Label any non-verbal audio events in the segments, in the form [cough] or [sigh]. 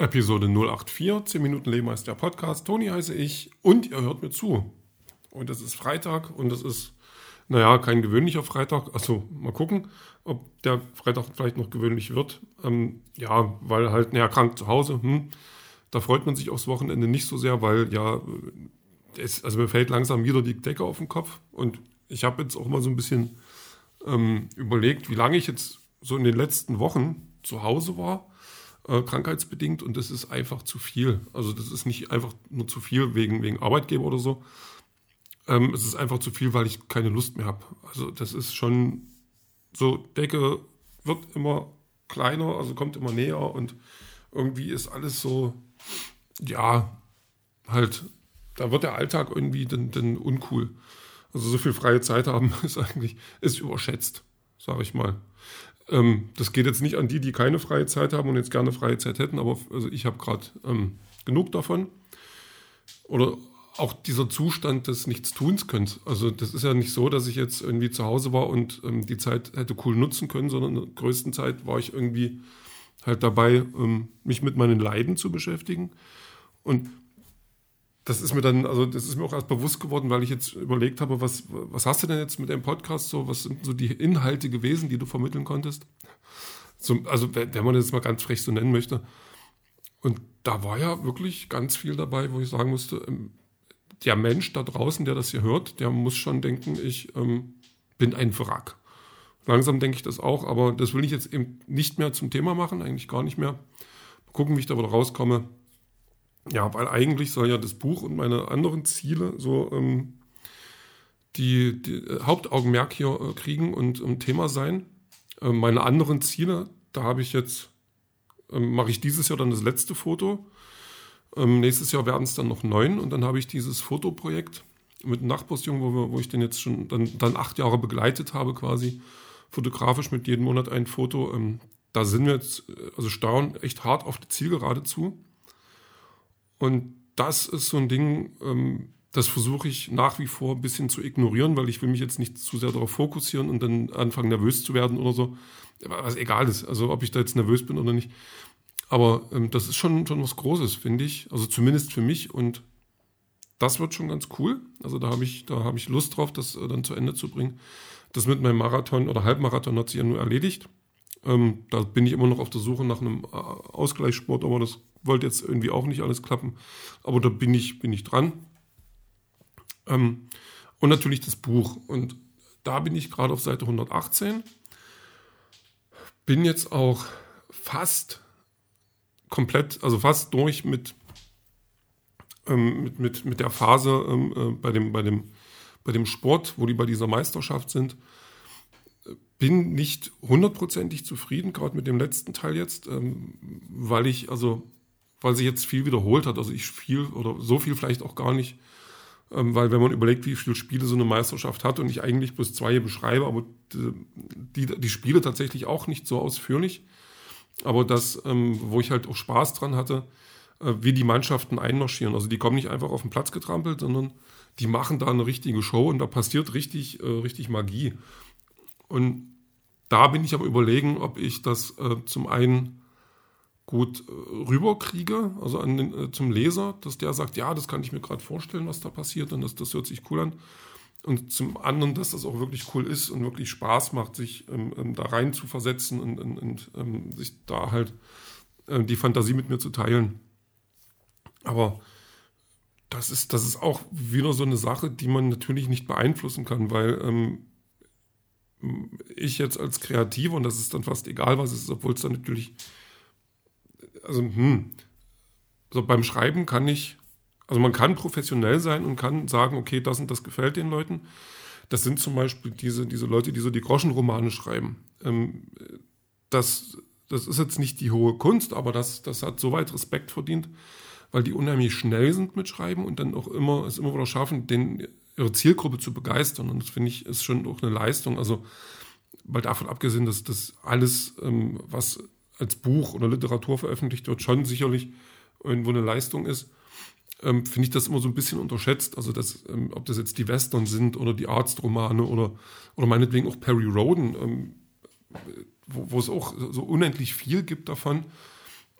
Episode 084, 10 Minuten Leben heißt der Podcast. Toni heiße ich und ihr hört mir zu. Und es ist Freitag und es ist, naja, kein gewöhnlicher Freitag. Also mal gucken, ob der Freitag vielleicht noch gewöhnlich wird. Ähm, ja, weil halt, naja, krank zu Hause, hm, da freut man sich aufs Wochenende nicht so sehr, weil ja, es, also mir fällt langsam wieder die Decke auf den Kopf. Und ich habe jetzt auch mal so ein bisschen ähm, überlegt, wie lange ich jetzt so in den letzten Wochen zu Hause war äh, krankheitsbedingt und das ist einfach zu viel. Also das ist nicht einfach nur zu viel wegen, wegen Arbeitgeber oder so. Ähm, es ist einfach zu viel, weil ich keine Lust mehr habe. Also das ist schon so, Decke wird immer kleiner, also kommt immer näher und irgendwie ist alles so, ja, halt, da wird der Alltag irgendwie dann, dann uncool. Also so viel freie Zeit haben [laughs] ist eigentlich, ist überschätzt, sage ich mal. Ähm, das geht jetzt nicht an die, die keine freie Zeit haben und jetzt gerne freie Zeit hätten, aber also ich habe gerade ähm, genug davon. Oder auch dieser Zustand des Nichtstuns könnt. Also das ist ja nicht so, dass ich jetzt irgendwie zu Hause war und ähm, die Zeit hätte cool nutzen können, sondern in der größten Zeit war ich irgendwie halt dabei, ähm, mich mit meinen Leiden zu beschäftigen. Und das ist mir dann, also das ist mir auch erst bewusst geworden, weil ich jetzt überlegt habe, was, was hast du denn jetzt mit dem Podcast so, was sind so die Inhalte gewesen, die du vermitteln konntest? So, also wenn man das jetzt mal ganz frech so nennen möchte. Und da war ja wirklich ganz viel dabei, wo ich sagen musste, ähm, der Mensch da draußen, der das hier hört, der muss schon denken, ich ähm, bin ein Wrack. Langsam denke ich das auch, aber das will ich jetzt eben nicht mehr zum Thema machen, eigentlich gar nicht mehr. Mal gucken, wie ich da wieder rauskomme. Ja, weil eigentlich soll ja das Buch und meine anderen Ziele so ähm, die, die äh, Hauptaugenmerk hier äh, kriegen und ein Thema sein. Äh, meine anderen Ziele, da habe ich jetzt, ähm, mache ich dieses Jahr dann das letzte Foto. Ähm, nächstes Jahr werden es dann noch neun und dann habe ich dieses Fotoprojekt mit einem Nachbarsjungen, wo, wir, wo ich den jetzt schon dann, dann acht Jahre begleitet habe, quasi fotografisch mit jedem Monat ein Foto. Ähm, da sind wir jetzt, äh, also staunen echt hart auf die Zielgerade zu. Und das ist so ein Ding, ähm, das versuche ich nach wie vor ein bisschen zu ignorieren, weil ich will mich jetzt nicht zu sehr darauf fokussieren und dann anfangen nervös zu werden oder so. Was egal ist, also ob ich da jetzt nervös bin oder nicht. Aber ähm, das ist schon, schon was Großes, finde ich. Also zumindest für mich und das wird schon ganz cool. Also da habe ich, da habe ich Lust drauf, das äh, dann zu Ende zu bringen. Das mit meinem Marathon oder Halbmarathon hat sich ja nur erledigt. Ähm, da bin ich immer noch auf der Suche nach einem äh, Ausgleichssport, aber das wollte jetzt irgendwie auch nicht alles klappen. Aber da bin ich, bin ich dran. Ähm, und natürlich das Buch. Und da bin ich gerade auf Seite 118. Bin jetzt auch fast komplett, also fast durch mit, ähm, mit, mit, mit der Phase ähm, äh, bei, dem, bei, dem, bei dem Sport, wo die bei dieser Meisterschaft sind bin nicht hundertprozentig zufrieden, gerade mit dem letzten Teil jetzt, ähm, weil ich, also, weil sich jetzt viel wiederholt hat. Also ich viel oder so viel vielleicht auch gar nicht, ähm, weil wenn man überlegt, wie viele Spiele so eine Meisterschaft hat und ich eigentlich bloß zwei beschreibe, aber die, die, die Spiele tatsächlich auch nicht so ausführlich. Aber das, ähm, wo ich halt auch Spaß dran hatte, äh, wie die Mannschaften einmarschieren. Also die kommen nicht einfach auf den Platz getrampelt, sondern die machen da eine richtige Show und da passiert richtig, äh, richtig Magie. Und da bin ich aber überlegen, ob ich das äh, zum einen gut äh, rüberkriege, also den, äh, zum Leser, dass der sagt, ja, das kann ich mir gerade vorstellen, was da passiert und das, das hört sich cool an. Und zum anderen, dass das auch wirklich cool ist und wirklich Spaß macht, sich ähm, ähm, da rein zu versetzen und, und, und ähm, sich da halt äh, die Fantasie mit mir zu teilen. Aber das ist, das ist auch wieder so eine Sache, die man natürlich nicht beeinflussen kann, weil ähm, ich jetzt als Kreativer, und das ist dann fast egal, was es ist, obwohl es dann natürlich, also, hm, also beim Schreiben kann ich, also man kann professionell sein und kann sagen, okay, das und das gefällt den Leuten. Das sind zum Beispiel diese, diese Leute, die so die Groschenromane schreiben. Ähm, das, das ist jetzt nicht die hohe Kunst, aber das, das hat soweit Respekt verdient, weil die unheimlich schnell sind mit Schreiben und dann auch immer es immer wieder schaffen, den ihre Zielgruppe zu begeistern. Und das finde ich ist schon auch eine Leistung. Also, weil davon abgesehen, dass das alles, ähm, was als Buch oder Literatur veröffentlicht wird, schon sicherlich irgendwo eine Leistung ist, ähm, finde ich das immer so ein bisschen unterschätzt. Also, dass, ähm, ob das jetzt die Western sind oder die Arztromane oder, oder meinetwegen auch Perry Roden, ähm, wo, wo, es auch so unendlich viel gibt davon.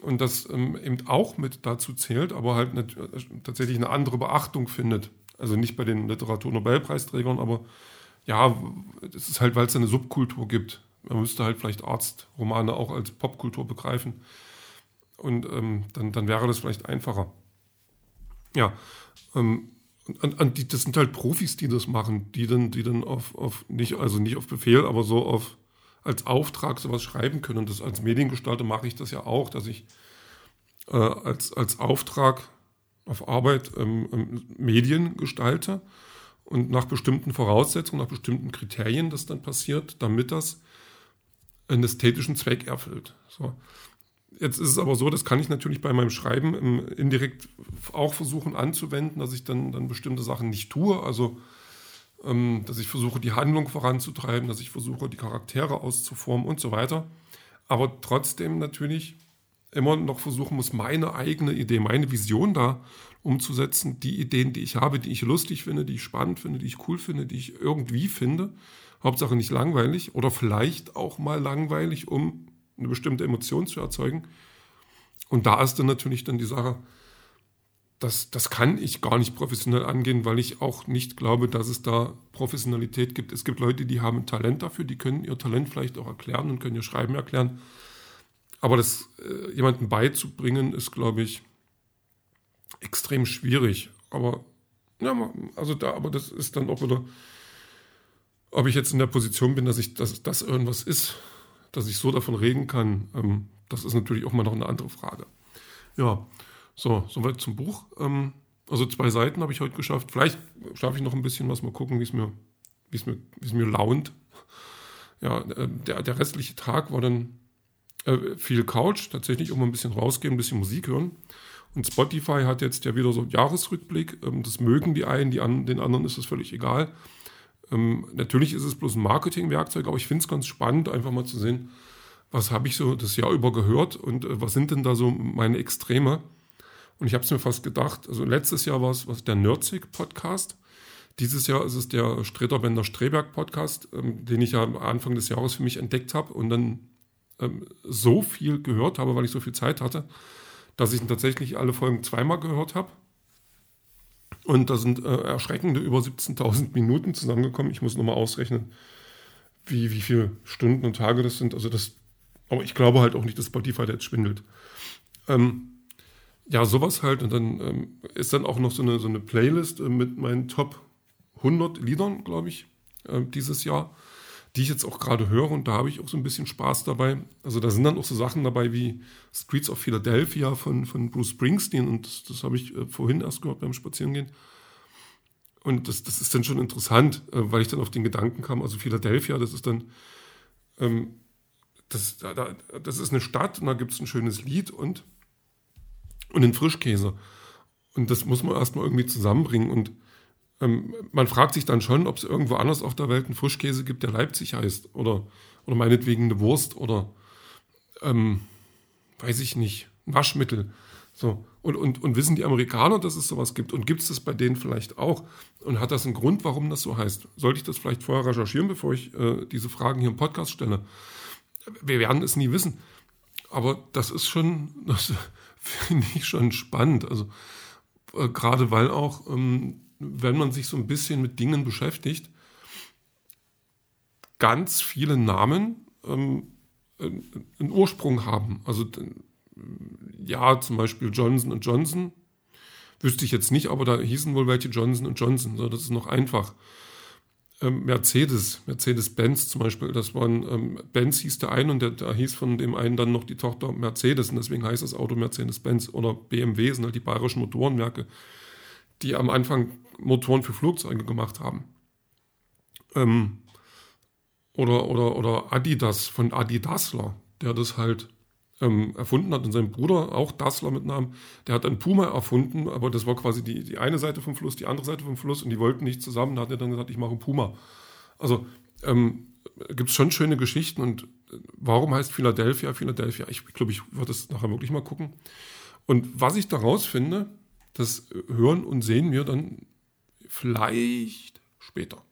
und das ähm, eben auch mit dazu zählt, aber halt nicht, äh, tatsächlich eine andere Beachtung findet. Also nicht bei den Literaturnobelpreisträgern, aber ja, das ist halt, weil es eine Subkultur gibt. Man müsste halt vielleicht Arztromane auch als Popkultur begreifen. Und ähm, dann, dann wäre das vielleicht einfacher. Ja, ähm, an, an die, das sind halt Profis, die das machen, die dann, die dann auf, auf nicht, also nicht auf Befehl, aber so auf als Auftrag sowas schreiben können. Und das als Mediengestalter mache ich das ja auch, dass ich äh, als, als Auftrag auf Arbeit ähm, ähm, Medien gestalte und nach bestimmten Voraussetzungen, nach bestimmten Kriterien das dann passiert, damit das einen ästhetischen Zweck erfüllt. So. Jetzt ist es aber so, das kann ich natürlich bei meinem Schreiben ähm, indirekt auch versuchen anzuwenden, dass ich dann, dann bestimmte Sachen nicht tue. Also, ähm, dass ich versuche, die Handlung voranzutreiben, dass ich versuche, die Charaktere auszuformen und so weiter. Aber trotzdem natürlich immer noch versuchen muss, meine eigene Idee, meine Vision da umzusetzen, die Ideen, die ich habe, die ich lustig finde, die ich spannend finde, die ich cool finde, die ich irgendwie finde. Hauptsache nicht langweilig oder vielleicht auch mal langweilig, um eine bestimmte Emotion zu erzeugen. Und da ist dann natürlich dann die Sache, das, das kann ich gar nicht professionell angehen, weil ich auch nicht glaube, dass es da Professionalität gibt. Es gibt Leute, die haben Talent dafür, die können ihr Talent vielleicht auch erklären und können ihr Schreiben erklären. Aber das äh, jemandem beizubringen, ist, glaube ich, extrem schwierig. Aber ja, also da, aber das ist dann auch wieder, ob ich jetzt in der Position bin, dass ich, dass das irgendwas ist, dass ich so davon reden kann, ähm, das ist natürlich auch mal noch eine andere Frage. Ja, so, soweit zum Buch. Ähm, also zwei Seiten habe ich heute geschafft. Vielleicht schaffe ich noch ein bisschen was, mal gucken, wie es mir, wie es mir, wie es mir launt. Ja, äh, der, der restliche Tag war dann äh, viel Couch, tatsächlich mal ein bisschen rausgehen, ein bisschen Musik hören. Und Spotify hat jetzt ja wieder so einen Jahresrückblick. Ähm, das mögen die einen, die an, den anderen ist es völlig egal. Ähm, natürlich ist es bloß ein Marketingwerkzeug, aber ich finde es ganz spannend, einfach mal zu sehen, was habe ich so das Jahr über gehört und äh, was sind denn da so meine Extreme. Und ich habe es mir fast gedacht, also letztes Jahr war es was der Nerdsig-Podcast. Dieses Jahr ist es der Streter-Bender-Streberg-Podcast, ähm, den ich ja Anfang des Jahres für mich entdeckt habe und dann ähm, so viel gehört habe, weil ich so viel Zeit hatte, dass ich tatsächlich alle Folgen zweimal gehört habe. Und da sind äh, erschreckende über 17.000 Minuten zusammengekommen. Ich muss nochmal ausrechnen, wie, wie viele Stunden und Tage das sind. Also das, aber ich glaube halt auch nicht, dass Spotify jetzt schwindelt. Ähm, ja, sowas halt. Und dann ähm, ist dann auch noch so eine, so eine Playlist äh, mit meinen Top 100 Liedern, glaube ich, äh, dieses Jahr die ich jetzt auch gerade höre und da habe ich auch so ein bisschen Spaß dabei. Also da sind dann auch so Sachen dabei wie Streets of Philadelphia von, von Bruce Springsteen und das, habe ich äh, vorhin erst gehört beim Spazierengehen. Und das, das ist dann schon interessant, äh, weil ich dann auf den Gedanken kam, also Philadelphia, das ist dann, ähm, das, da, das ist eine Stadt und da gibt es ein schönes Lied und, und einen Frischkäse. Und das muss man erstmal irgendwie zusammenbringen und ähm, man fragt sich dann schon, ob es irgendwo anders auf der Welt einen Frischkäse gibt, der Leipzig heißt. Oder, oder meinetwegen eine Wurst oder ähm, weiß ich nicht, Waschmittel. So. Und, und, und wissen die Amerikaner, dass es sowas gibt? Und gibt es das bei denen vielleicht auch? Und hat das einen Grund, warum das so heißt? Sollte ich das vielleicht vorher recherchieren, bevor ich äh, diese Fragen hier im Podcast stelle? Wir werden es nie wissen. Aber das ist schon, [laughs] das finde ich schon spannend. Also äh, gerade weil auch ähm, wenn man sich so ein bisschen mit Dingen beschäftigt, ganz viele Namen ähm, einen Ursprung haben. Also ja, zum Beispiel Johnson Johnson, wüsste ich jetzt nicht, aber da hießen wohl welche Johnson Johnson. So, das ist noch einfach. Ähm, Mercedes, Mercedes-Benz zum Beispiel, das waren, ähm, Benz hieß der eine und der, da hieß von dem einen dann noch die Tochter Mercedes und deswegen heißt das Auto Mercedes-Benz oder BMW sind halt die bayerischen Motorenwerke, die am Anfang Motoren für Flugzeuge gemacht haben. Ähm, oder, oder, oder Adidas von Adi Dassler, der das halt ähm, erfunden hat und sein Bruder, auch Dassler mit Namen, der hat einen Puma erfunden, aber das war quasi die, die eine Seite vom Fluss, die andere Seite vom Fluss und die wollten nicht zusammen. Da hat er dann gesagt, ich mache Puma. Also ähm, gibt es schon schöne Geschichten und äh, warum heißt Philadelphia Philadelphia? Ich glaube, ich würde es nachher wirklich mal gucken. Und was ich daraus finde, das hören und sehen wir dann vielleicht später.